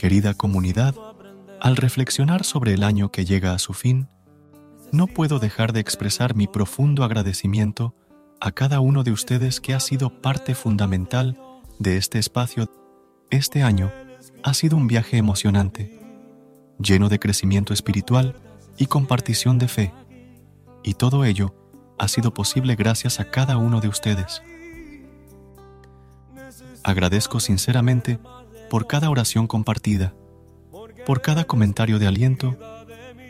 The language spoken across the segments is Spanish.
Querida comunidad, al reflexionar sobre el año que llega a su fin, no puedo dejar de expresar mi profundo agradecimiento a cada uno de ustedes que ha sido parte fundamental de este espacio. Este año ha sido un viaje emocionante, lleno de crecimiento espiritual y compartición de fe, y todo ello ha sido posible gracias a cada uno de ustedes. Agradezco sinceramente por cada oración compartida, por cada comentario de aliento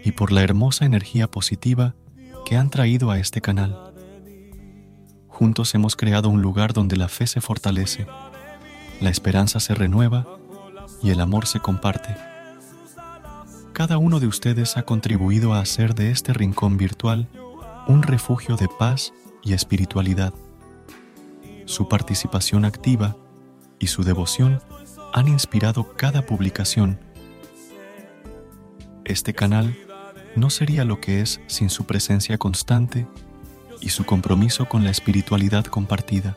y por la hermosa energía positiva que han traído a este canal. Juntos hemos creado un lugar donde la fe se fortalece, la esperanza se renueva y el amor se comparte. Cada uno de ustedes ha contribuido a hacer de este rincón virtual un refugio de paz y espiritualidad. Su participación activa y su devoción han inspirado cada publicación. Este canal no sería lo que es sin su presencia constante y su compromiso con la espiritualidad compartida.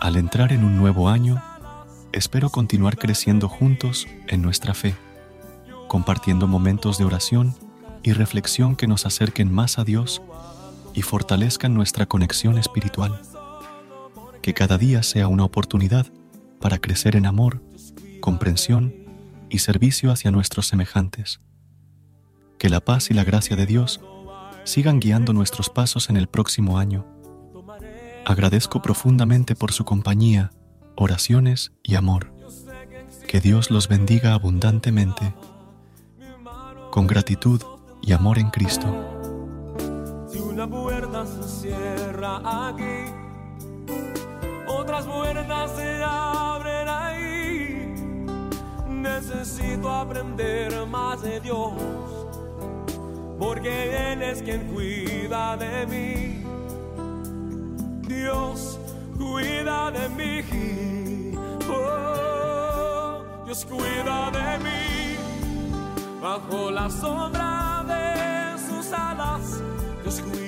Al entrar en un nuevo año, espero continuar creciendo juntos en nuestra fe, compartiendo momentos de oración y reflexión que nos acerquen más a Dios y fortalezcan nuestra conexión espiritual. Que cada día sea una oportunidad para crecer en amor, comprensión y servicio hacia nuestros semejantes. Que la paz y la gracia de Dios sigan guiando nuestros pasos en el próximo año. Agradezco profundamente por su compañía, oraciones y amor. Que Dios los bendiga abundantemente. Con gratitud y amor en Cristo. Si una puerta se cierra aquí, otras puertas se Necesito aprender más de Dios, porque Él es quien cuida de mí. Dios cuida de mí. Oh, Dios cuida de mí. Bajo la sombra de sus alas, Dios cuida